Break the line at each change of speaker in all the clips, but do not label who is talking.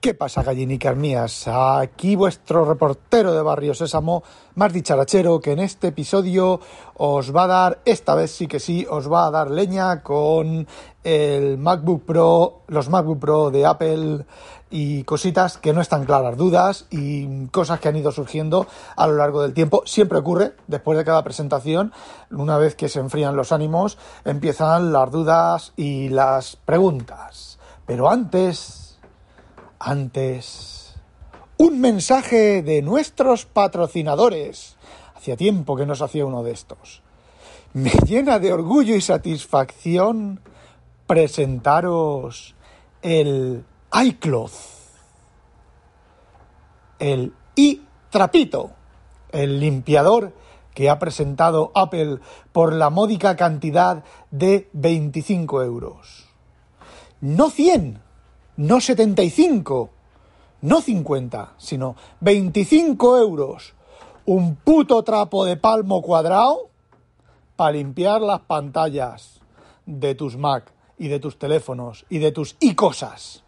¿Qué pasa, gallinicas mías? Aquí vuestro reportero de Barrio Sésamo, más dicharachero, que en este episodio os va a dar, esta vez sí que sí, os va a dar leña con el MacBook Pro, los MacBook Pro de Apple y cositas que no están claras, dudas y cosas que han ido surgiendo a lo largo del tiempo. Siempre ocurre, después de cada presentación, una vez que se enfrían los ánimos, empiezan las dudas y las preguntas. Pero antes antes, un mensaje de nuestros patrocinadores. Hacía tiempo que nos hacía uno de estos. Me llena de orgullo y satisfacción presentaros el iCloth, el iTrapito, el limpiador que ha presentado Apple por la módica cantidad de 25 euros. No 100, no 75, no 50, sino 25 euros. Un puto trapo de palmo cuadrado para limpiar las pantallas de tus Mac y de tus teléfonos y de tus y cosas.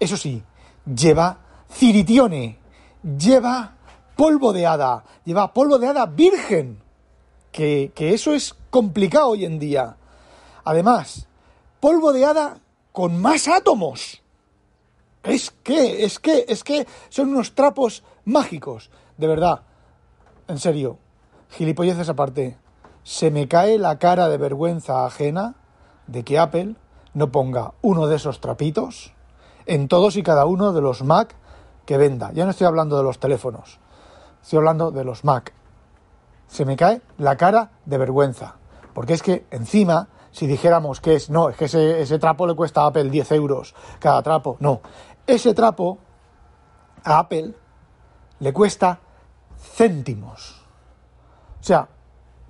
Eso sí, lleva ciritione, lleva polvo de hada, lleva polvo de hada virgen, que, que eso es complicado hoy en día. Además, polvo de hada con más átomos. Es que, es que, es que son unos trapos mágicos. De verdad, en serio, gilipolleces aparte, se me cae la cara de vergüenza ajena de que Apple no ponga uno de esos trapitos en todos y cada uno de los Mac que venda. Ya no estoy hablando de los teléfonos, estoy hablando de los Mac. Se me cae la cara de vergüenza, porque es que encima si dijéramos que es, no, es que ese, trapo le cuesta a Apple 10 euros cada trapo. No, ese trapo a Apple le cuesta céntimos. O sea,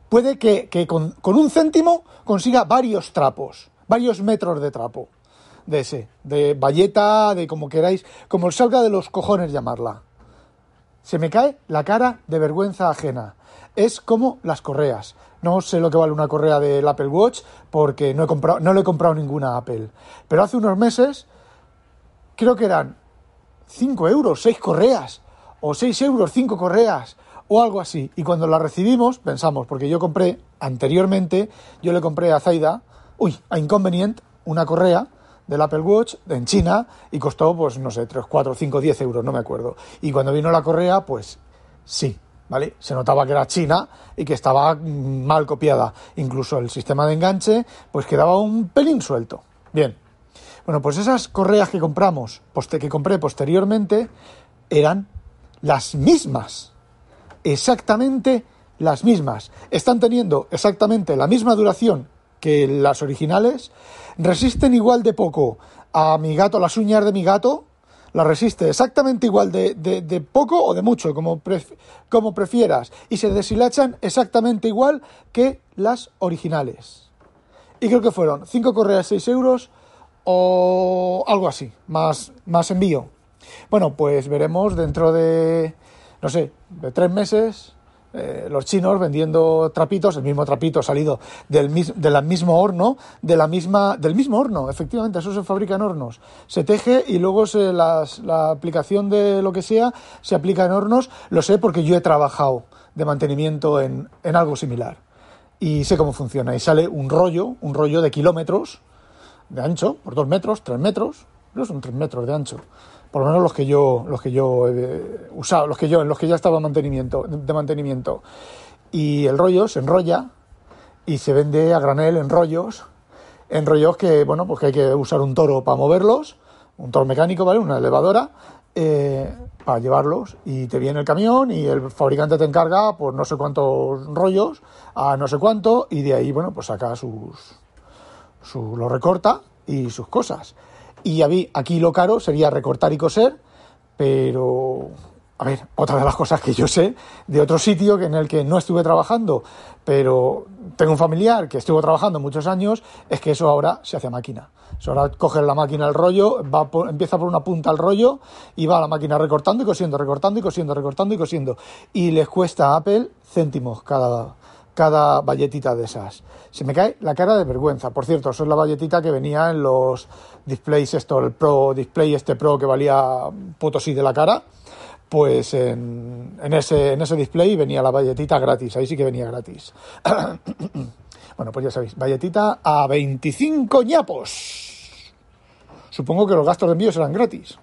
puede que, con, con, un céntimo consiga varios trapos, varios metros de trapo de ese, de valleta, de como queráis, como salga de los cojones llamarla. Se me cae la cara de vergüenza ajena. Es como las correas. No sé lo que vale una correa del Apple Watch porque no, he comprado, no le he comprado ninguna Apple. Pero hace unos meses creo que eran 5 euros, 6 correas. O 6 euros, 5 correas. O algo así. Y cuando la recibimos, pensamos, porque yo compré anteriormente, yo le compré a Zaida, uy, a Inconvenient, una correa del Apple Watch en China y costó, pues no sé, 3, 4, 5, 10 euros, no me acuerdo. Y cuando vino la correa, pues sí, ¿vale? Se notaba que era china y que estaba mal copiada. Incluso el sistema de enganche, pues quedaba un pelín suelto. Bien. Bueno, pues esas correas que compramos, que compré posteriormente, eran las mismas. Exactamente las mismas. Están teniendo exactamente la misma duración que las originales. Resisten igual de poco a mi gato, las uñas de mi gato, la resiste exactamente igual de, de, poco o de mucho, como, como prefieras, y se deshilachan exactamente igual que las originales. Y creo que fueron 5 correas 6 euros o algo así, más, más envío. Bueno, pues veremos dentro de, no sé, de tres meses eh, los chinos vendiendo trapitos, el mismo trapito salido del, del mismo horno, de la misma, del mismo horno, efectivamente, eso se fabrica en hornos. Se teje y luego se, las, la aplicación de lo que sea se aplica en hornos. Lo sé porque yo he trabajado de mantenimiento en, en algo similar. Y sé cómo funciona. Y sale un rollo, un rollo de kilómetros de ancho, por dos metros, tres metros, no son tres metros de ancho por lo menos los que yo, los que yo he usado, los que yo, en los que ya estaba mantenimiento, de mantenimiento. Y el rollo se enrolla y se vende a granel en rollos, en rollos que, bueno, pues que hay que usar un toro para moverlos, un toro mecánico, ¿vale? Una elevadora, eh, para llevarlos. Y te viene el camión y el fabricante te encarga, por no sé cuántos rollos, a no sé cuánto, y de ahí, bueno, pues saca sus, su, lo recorta y sus cosas. Y aquí lo caro sería recortar y coser, pero a ver, otra de las cosas que yo sé de otro sitio en el que no estuve trabajando, pero tengo un familiar que estuvo trabajando muchos años, es que eso ahora se hace a máquina. Ahora coge la máquina el rollo, va empieza por una punta el rollo y va a la máquina recortando y cosiendo, recortando y cosiendo, recortando y cosiendo. Y les cuesta a Apple céntimos cada, cada valletita de esas. Se me cae la cara de vergüenza. Por cierto, eso es la valletita que venía en los displays, esto, el Pro Display este Pro que valía potosí de la cara pues en, ese, en ese display venía la valletita gratis, ahí sí que venía gratis. bueno, pues ya sabéis, valletita a 25 ñapos. Supongo que los gastos de envío serán gratis.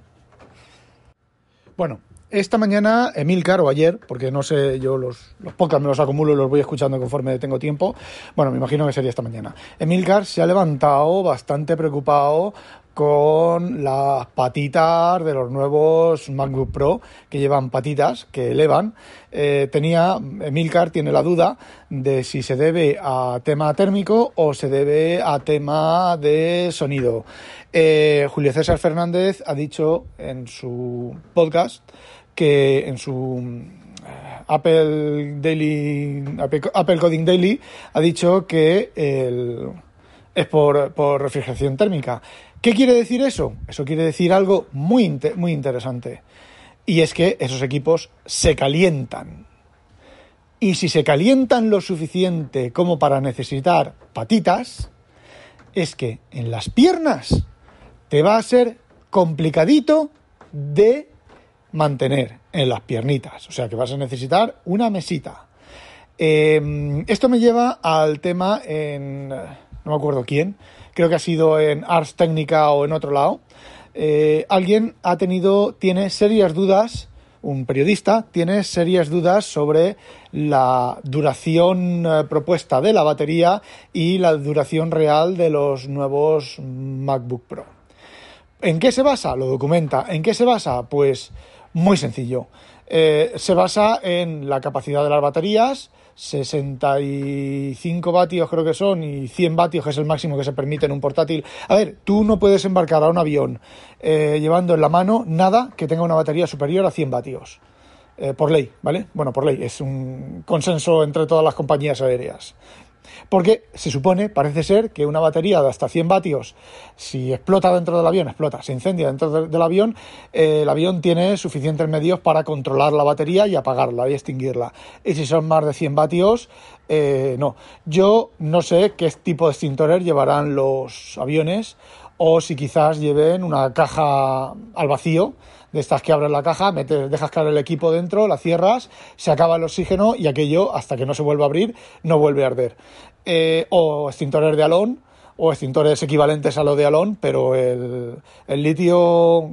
Bueno, esta mañana, Emilcar, o ayer, porque no sé, yo los, los me los acumulo y los voy escuchando conforme tengo tiempo. Bueno, me imagino que sería esta mañana. Emilcar se ha levantado bastante preocupado con las patitas de los nuevos MacBook Pro que llevan patitas que elevan. Eh, tenía, Emilcar tiene la duda de si se debe a tema térmico o se debe a tema de sonido. Eh, Julio César Fernández ha dicho en su podcast que en su eh, Apple Daily Apple, Coding Daily ha dicho que es por, refrigeración térmica. ¿Qué quiere decir eso? Eso quiere decir algo muy, muy interesante. Y es que esos equipos se calientan. Y si se calientan lo suficiente como para necesitar patitas, es que en las piernas te va a ser complicadito de mantener en las piernitas. O sea que vas a necesitar una mesita. Em, esto me lleva al tema en... no me acuerdo quién, creo que ha sido en Ars Técnica o en otro lado, eh, alguien ha tenido, tiene serias dudas, un periodista tiene serias dudas sobre la duración eh, propuesta de la batería y la duración real de los nuevos MacBook Pro. ¿En qué se basa? Lo documenta. ¿En qué se basa? Pues muy sencillo. Eh, se basa en la capacidad de las baterías, 65 vatios creo que son y 100 vatios que es el máximo que se permite en un portátil. A ver, tú no puedes embarcar a un avión eh, llevando en la mano nada que tenga una batería superior a 100 vatios. Eh, por ley, ¿vale? Bueno, por ley, es un consenso entre todas las compañías aéreas. Porque se supone, parece ser, que una batería de hasta 100 vatios, si explota dentro del avión, explota, se incendia dentro del avión, eh, el avión tiene suficientes medios para controlar la batería y apagarla y extinguirla. Y si son más de 100 vatios, eh, no. Yo no sé qué tipo de extintores llevarán los aviones o si quizás lleven una caja al vacío de estas que abres la caja, metes, dejas caer el equipo dentro, la cierras, se acaba el oxígeno y aquello, hasta que no se vuelva a abrir, no vuelve a arder. Eh, o extintores de alón, o extintores equivalentes a lo de alón, pero el, el litio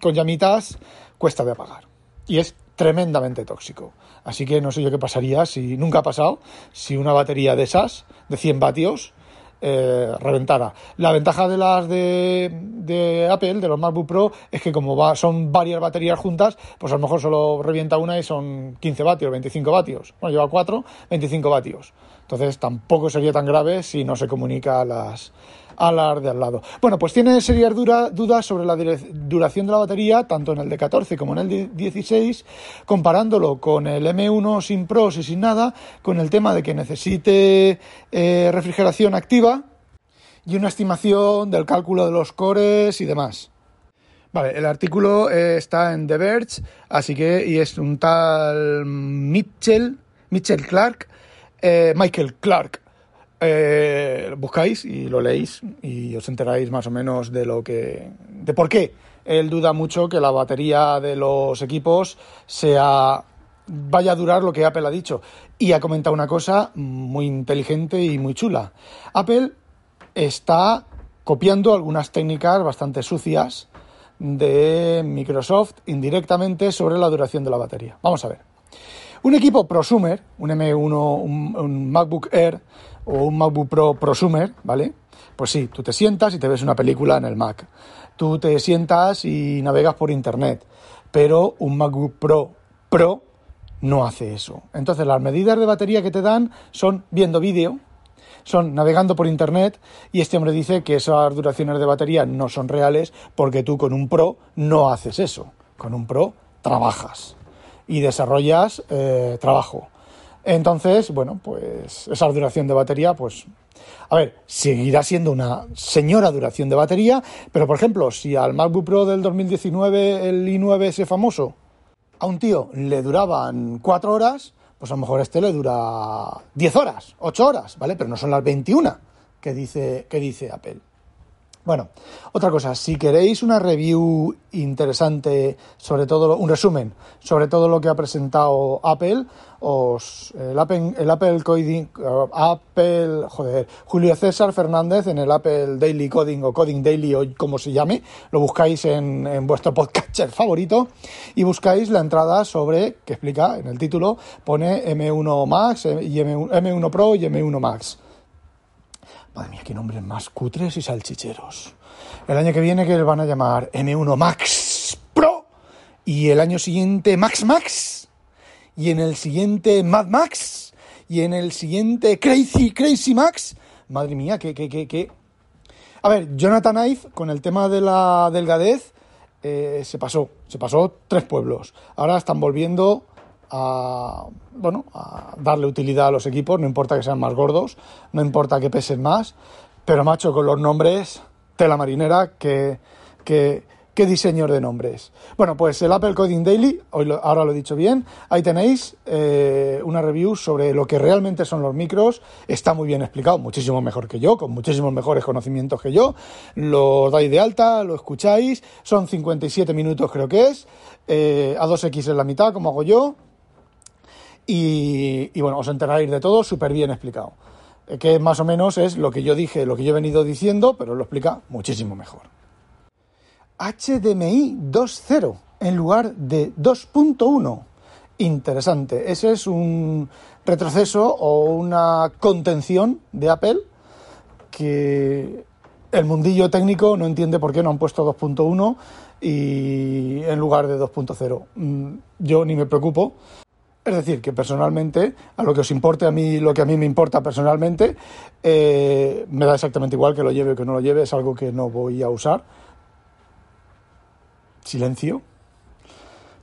con llamitas cuesta de apagar. Y es tremendamente tóxico. Así que no sé yo qué pasaría si, nunca ha pasado, si una batería de esas, de 100 vatios, eh, reventara. La ventaja de las de, Apple, de los MacBook Pro, es que como va, son varias baterías juntas, pues a lo mejor solo revienta una y son 15 vatios, 25 vatios. Bueno, lleva 4, 25 vatios. Entonces tampoco sería tan grave si no se comunica a las, alar de al lado. Bueno, pues tiene serias dudas sobre la duración de la batería, tanto en el de 14 como en el de 16, comparándolo con el M1 sin pros y sin nada, con el tema de que necesite eh, refrigeración activa y una estimación del cálculo de los cores y demás. Vale, el artículo eh, está en The Verge, así que, y es un tal Mitchell, Mitchell Clark, eh, Michael Clark, eh, buscáis y lo leéis y os enteráis más o menos de lo que. de por qué. Él duda mucho que la batería de los equipos sea vaya a durar lo que Apple ha dicho. Y ha comentado una cosa muy inteligente y muy chula. Apple está copiando algunas técnicas bastante sucias de Microsoft indirectamente sobre la duración de la batería. Vamos a ver. Un equipo prosumer, un M1, un MacBook Air, o un MacBook Pro prosumer, ¿vale? Pues sí, tú te sientas y te ves una película en el Mac. Tú te sientas y navegas por Internet. Pero un MacBook Pro Pro no hace eso. Entonces las medidas de batería que te dan son viendo vídeo, son navegando por Internet y este hombre dice que esas duraciones de batería no son reales porque tú con un Pro no haces eso. Con un Pro trabajas y desarrollas eh, trabajo. Entonces, bueno, pues esa duración de batería, pues, a ver, seguirá siendo una señora duración de batería, pero por ejemplo, si al MacBook Pro del 2019, el i9 ese famoso, a un tío le duraban 4 horas, pues a lo mejor este le dura 10 horas, 8 horas, ¿vale? Pero no son las 21 que dice, que dice Apple. Bueno, otra cosa, si queréis una review interesante sobre todo, un resumen sobre todo lo que ha presentado Apple, os, el Apple, el Apple Coding, uh, Apple, joder, Julio César Fernández en el Apple Daily Coding o Coding Daily o como se llame, lo buscáis en, vuestro podcatcher favorito y buscáis la entrada sobre, que explica en el título, pone M1 Max y M1, M1 Pro y M1 Max Madre mía, qué nombres más cutres y salchicheros. El año que viene que van a llamar M1 Max Pro y el año siguiente Max Max y en el siguiente Mad Max y en el siguiente Crazy Crazy Max. Madre mía, qué, qué, qué, qué. A ver, Jonathan Ive con el tema de la delgadez eh, se pasó, se pasó tres pueblos. Ahora están volviendo a, bueno, a darle utilidad a los equipos, no importa que sean más gordos, no importa que pesen más, pero macho, con los nombres, tela marinera, que, que, qué diseños de nombres. Bueno, pues el Apple Coding Daily, hoy ahora lo he dicho bien, ahí tenéis eh, una review sobre lo que realmente son los micros, está muy bien explicado, muchísimo mejor que yo, con muchísimos mejores conocimientos que yo, lo dais de alta, lo escucháis, son 57 minutos creo que es, eh, a 2x en la mitad, como hago yo, y, bueno, os enteráis de todo súper bien explicado. Eh, que más o menos es lo que yo dije, lo que yo he venido diciendo, pero lo explica muchísimo mejor. HDMI 2.0 en lugar de 2.1. Interesante. Ese es un retroceso o una contención de Apple que el mundillo técnico no entiende por qué no han puesto 2.1 y en lugar de 2.0. Mm, yo ni me preocupo es decir, que personalmente, a lo que os importe a mí, lo que a mí me importa personalmente, eh, me da exactamente igual que lo lleve o que no lo lleve, es algo que no voy a usar. Silencio.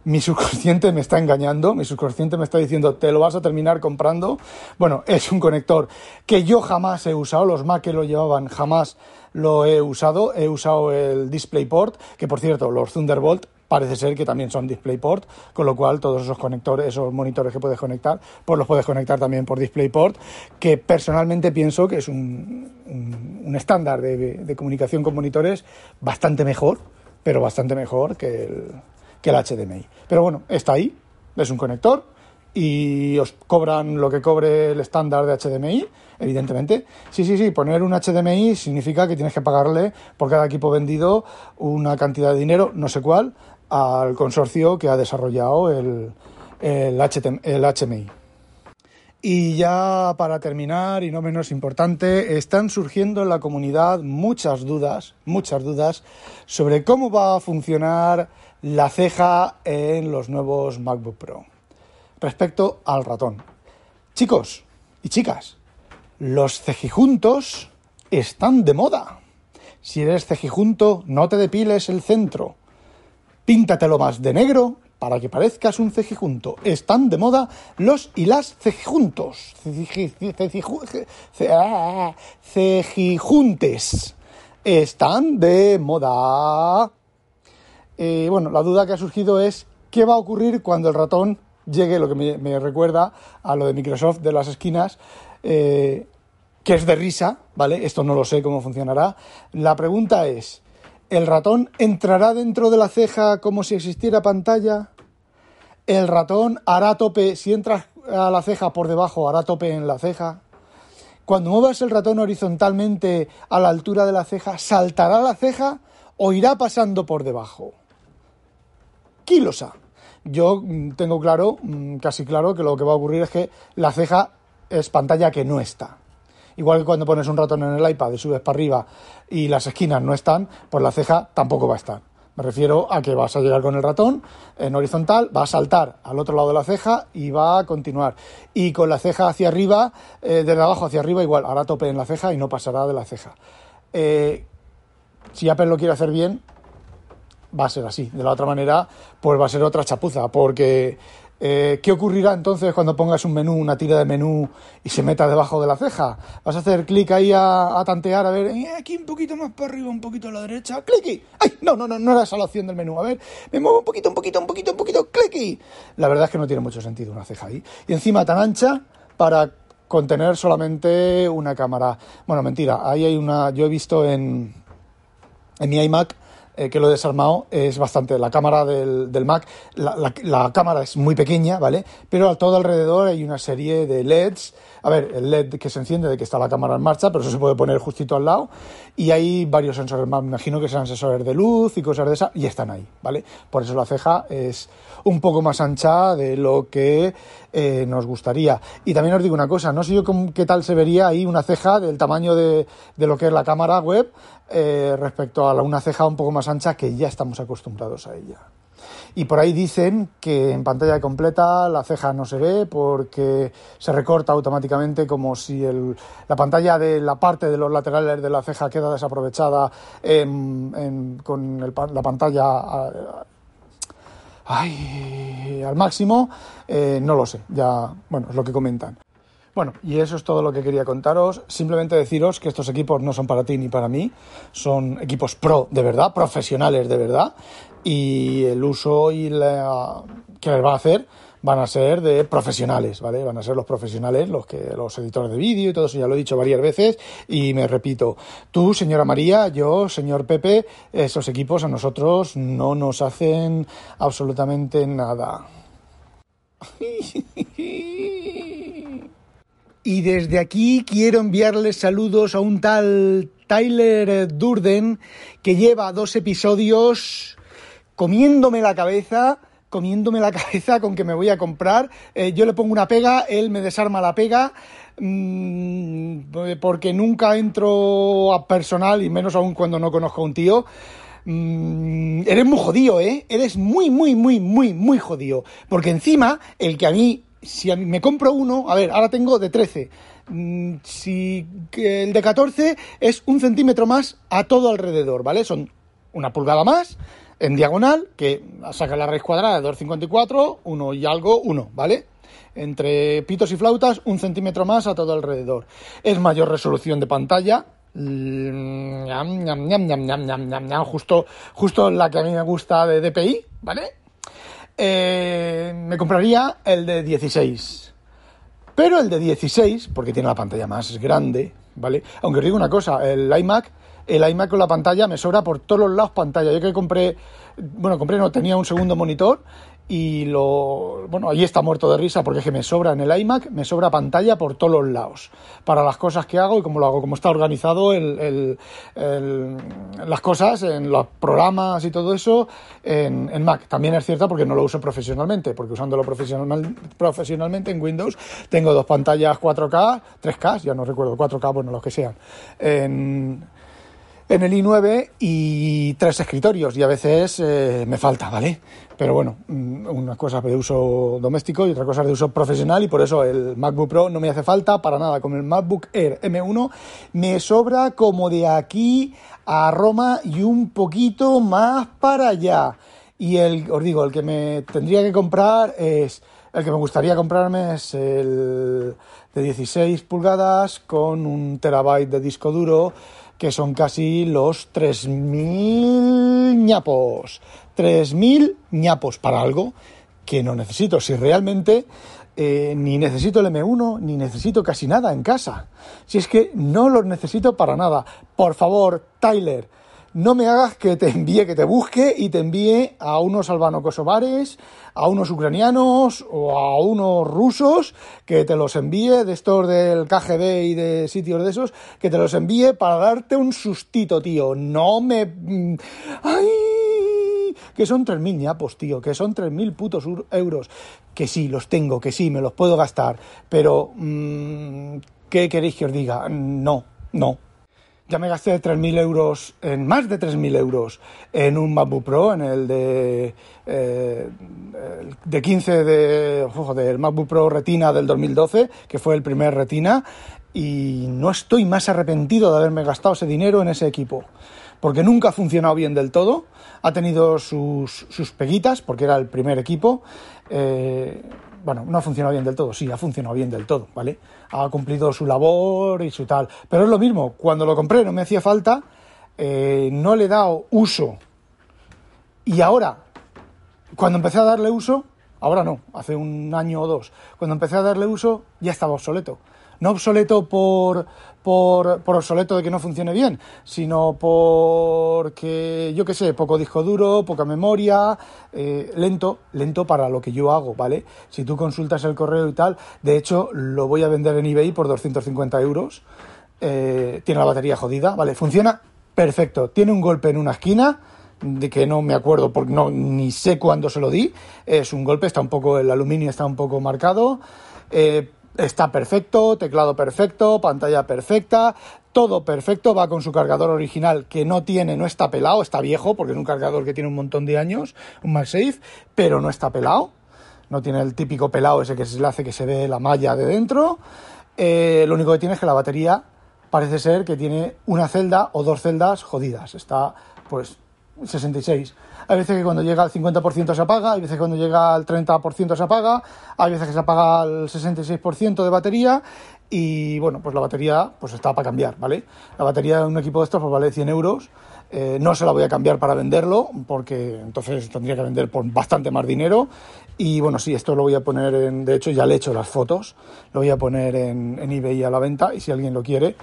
Mi subconsciente me está engañando, mi subconsciente me está diciendo, te lo vas a terminar comprando. Bueno, es un conector que yo jamás he usado, los Mac que lo llevaban jamás lo he usado, he usado el DisplayPort, que por cierto, los Thunderbolt parece ser que también son DisplayPort, con lo cual todos esos conectores, esos monitores que puedes conectar, pues los puedes conectar también por DisplayPort, que personalmente pienso que es un, estándar de, comunicación con monitores bastante mejor, pero bastante mejor que el, que el HDMI. Pero bueno, está ahí, es un conector y os cobran lo que cobre el estándar de HDMI, evidentemente. Sí, sí, sí, poner un HDMI significa que tienes que pagarle por cada equipo vendido una cantidad de dinero, no sé cuál, al consorcio que ha desarrollado el, HMI. Y ya para terminar, y no menos importante, están surgiendo en la comunidad muchas dudas, muchas dudas sobre cómo va a funcionar la ceja en los nuevos MacBook Pro respecto al ratón. Chicos y chicas, los cejijuntos están de moda. Si eres cejijunto, no te depiles el centro. Píntatelo más de negro para que parezcas un cejijunto. Están de moda los y las cejijuntos. Cejijuntes. Están de moda. Eh, bueno, la duda que ha surgido es qué va a ocurrir cuando el ratón llegue, lo que me, recuerda a lo de Microsoft de las esquinas, eh, que es de risa, ¿vale? Esto no lo sé cómo funcionará. La pregunta es, ¿El ratón entrará dentro de la ceja como si existiera pantalla? ¿El ratón hará tope, si entras a la ceja por debajo, hará tope en la ceja? Cuando muevas el ratón horizontalmente a la altura de la ceja, ¿saltará la ceja o irá pasando por debajo? Kilosa. Yo mm, tengo claro, mm, casi claro, que lo que va a ocurrir es que la ceja es pantalla que no está. Igual que cuando pones un ratón en el iPad y subes para arriba y las esquinas no están, pues la ceja tampoco va a estar. Me refiero a que vas a llegar con el ratón en horizontal, va a saltar al otro lado de la ceja y va a continuar. Y con la ceja hacia arriba, eh, desde abajo hacia arriba, igual, hará tope en la ceja y no pasará de la ceja. Eh, si Apple lo quiere hacer bien, va a ser así. De la otra manera, pues va a ser otra chapuza, porque eh, ¿Qué ocurrirá entonces cuando pongas un menú, una tira de menú y se meta debajo de la ceja? Vas a hacer clic ahí a, tantear, a ver, eh, aquí un poquito más para arriba, un poquito a la derecha, clic. ¡Ay! No, no, no, no era esa la opción del menú. A ver, me muevo un poquito, un poquito, un poquito, un poquito, clic. La verdad es que no tiene mucho sentido una ceja ahí. Y encima tan ancha para contener solamente una cámara. Bueno, mentira, ahí hay una, yo he visto en, en mi iMac eh, que lo he desarmado es bastante. La cámara del, Mac, la, cámara es muy pequeña, ¿vale? Pero a todo alrededor hay una serie de LEDs. A ver, el LED que se enciende de que está la cámara en marcha, pero eso se puede poner justito al lado. Y hay varios sensores me imagino que serán sensores de luz y cosas de esas, y están ahí, ¿vale? Por eso la ceja es un poco más ancha de lo que eh, nos gustaría. Y también os digo una cosa, no sé yo qué tal se vería ahí una ceja del tamaño de lo que es la cámara web eh, respecto a una ceja un poco más ancha que ya estamos acostumbrados a ella. Y por ahí dicen que en pantalla completa la ceja no se ve porque se recorta automáticamente como si la pantalla de la parte de los laterales de la ceja queda desaprovechada con la pantalla al máximo. Eh, no lo sé, ya, bueno, es lo que comentan. Bueno, y eso es todo lo que quería contaros. Simplemente deciros que estos equipos no son para ti ni para mí, son equipos pro de verdad, profesionales de verdad, y el uso y la que les va a hacer van a ser de profesionales, ¿vale? Van a ser los profesionales, los que los editores de vídeo y todo eso, ya lo he dicho varias veces y me repito, tú, señora María, yo, señor Pepe, esos equipos a nosotros no nos hacen absolutamente nada. Y desde aquí quiero enviarles saludos a un tal Tyler Durden que lleva dos episodios comiéndome la cabeza, comiéndome la cabeza con que me voy a comprar. Eh, yo le pongo una pega, él me desarma la pega, mmm, porque nunca entro a personal y menos aún cuando no conozco a un tío. Mm, eres muy jodido, ¿eh? Eres muy, muy, muy, muy, muy jodido. Porque encima, el que a mí si me compro uno, a ver, ahora tengo de 13. Mm, si el de 14 es un centímetro más a todo alrededor, ¿vale? Son una pulgada más en diagonal, que saca la raíz cuadrada de 2,54, uno y algo, uno, ¿vale? Entre pitos y flautas, un centímetro más a todo alrededor. Es mayor resolución de pantalla, justo, justo la que a mí me gusta de DPI, ¿vale? Eh, me compraría el de 16. Pero el de 16, porque tiene la pantalla más grande, ¿vale? Aunque os digo una cosa, el iMac, el iMac con la pantalla me sobra por todos los lados pantalla. Yo que compré, bueno, compré, no tenía un segundo monitor y lo bueno ahí está muerto de risa porque es que me sobra en el iMac me sobra pantalla por todos los lados para las cosas que hago y como lo hago como está organizado el, las cosas en los programas y todo eso en, en, Mac también es cierto porque no lo uso profesionalmente porque usándolo profesional, profesionalmente en Windows tengo dos pantallas 4K 3K ya no recuerdo 4K bueno los que sean en en el i9 y tres escritorios y a veces eh, me falta, ¿vale? Pero bueno, mm, una cosa de uso doméstico y otra cosa de uso profesional y por eso el MacBook Pro no me hace falta para nada. Con el MacBook Air M1 me sobra como de aquí a Roma y un poquito más para allá. Y el, os digo, el que me tendría que comprar es, el que me gustaría comprarme es el de 16 pulgadas con un terabyte de disco duro que son casi los 3.000 ñapos. 3.000 ñapos para algo que no necesito. Si realmente eh, ni necesito el M1, ni necesito casi nada en casa. Si es que no los necesito para nada. Por favor, Tyler, no me hagas que te envíe, que te busque y te envíe a unos albano-kosovares, a unos ucranianos o a unos rusos, que te los envíe de estos del KGB y de sitios de esos, que te los envíe para darte un sustito, tío. No me... Mm, ¡Ay! Que son 3.000 ñapos, tío, que son 3.000 putos euros. Que sí, los tengo, que sí, me los puedo gastar, pero... Mm, ¿Qué queréis que os diga? No, no, ya me gasté 3.000 euros, en más de 3.000 euros, en un MacBook Pro, en el de, eh, de 15 de, MacBook Pro Retina del 2012, que fue el primer Retina, y no estoy más arrepentido de haberme gastado ese dinero en ese equipo, porque nunca ha funcionado bien del todo, ha tenido sus, sus peguitas, porque era el primer equipo, eh, bueno, no ha funcionado bien del todo, sí, ha funcionado bien del todo, ¿vale? Ha cumplido su labor y su tal. Pero es lo mismo, cuando lo compré no me hacía falta, eh, no le he dado uso. Y ahora, cuando empecé a darle uso, ahora no, hace un año o dos, cuando empecé a darle uso ya estaba obsoleto no obsoleto por, por, obsoleto de que no funcione bien, sino porque, yo qué sé, poco disco duro, poca memoria, eh, lento, lento para lo que yo hago, ¿vale? Si tú consultas el correo y tal, de hecho, lo voy a vender en eBay por 250 euros. Eh, tiene la batería jodida, ¿vale? Funciona perfecto. Tiene un golpe en una esquina de que no me acuerdo porque no ni sé cuándo se lo di. Es un golpe, está un poco el aluminio está un poco marcado. Eh, Está perfecto, teclado perfecto, pantalla perfecta, todo perfecto, va con su cargador original que no tiene, no está pelado, está viejo porque es un cargador que tiene un montón de años, un MagSafe, pero no está pelado, no tiene el típico pelado ese que se le hace que se ve la malla de dentro, eh, lo único que tiene es que la batería parece ser que tiene una celda o dos celdas jodidas, está pues 66. Hay veces que cuando llega al 50% se apaga, hay veces que cuando llega al 30% se apaga, hay veces que se apaga al 66% de batería y bueno, pues la batería pues está para cambiar, ¿vale? La batería de un equipo de estos pues vale 100 euros. Eh, no se la voy a cambiar para venderlo porque entonces tendría que vender por bastante más dinero. Y bueno, sí, esto lo voy a poner en. De hecho, ya le he hecho las fotos. Lo voy a poner en, en eBay a la venta y si alguien lo quiere.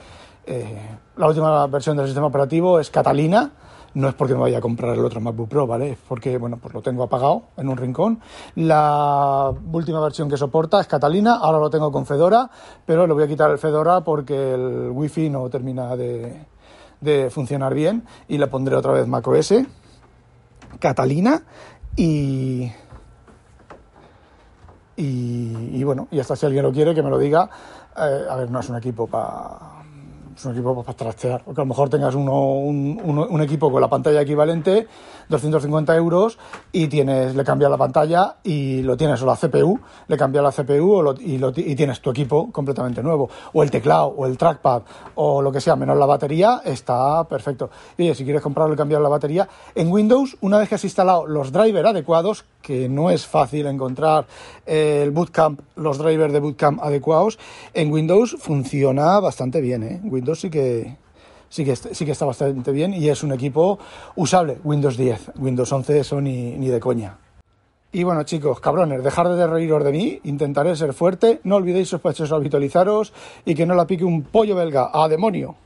Eh, la última versión del sistema operativo es Catalina no es porque me vaya a comprar el otro MacBook Pro, ¿vale? Es porque, bueno, pues lo tengo apagado en un rincón. La última versión que soporta es Catalina, ahora lo tengo con Fedora, pero le voy a quitar el Fedora porque el Wi-Fi no termina de, funcionar bien y le pondré otra vez macOS, Catalina y... Y, bueno, y hasta si alguien lo quiere, que me lo diga. Eh, a ver, no es un equipo para un equipo para trastear. Porque a lo mejor tengas uno, un, equipo con la pantalla equivalente, 250 euros, y tienes, le cambia la pantalla y lo tienes, o la CPU, le cambia la CPU y, lo, y tienes tu equipo completamente nuevo. O el teclado, o el trackpad, o lo que sea, menos la batería, está perfecto. Y si quieres comprarlo y cambiar la batería, en Windows, una vez que has instalado los drivers adecuados, que no es fácil encontrar el bootcamp, los drivers de bootcamp adecuados, en Windows funciona bastante bien, ¿eh? Windows sí que, sí que, sí que está bastante bien y es un equipo usable. Windows 10, Windows 11 eso ni, ni de coña. Y bueno, chicos, cabrones, dejar de reíros de mí, intentaré ser fuerte, no olvidéis sospechosos habitualizaros y que no la pique un pollo belga. ¡A demonio!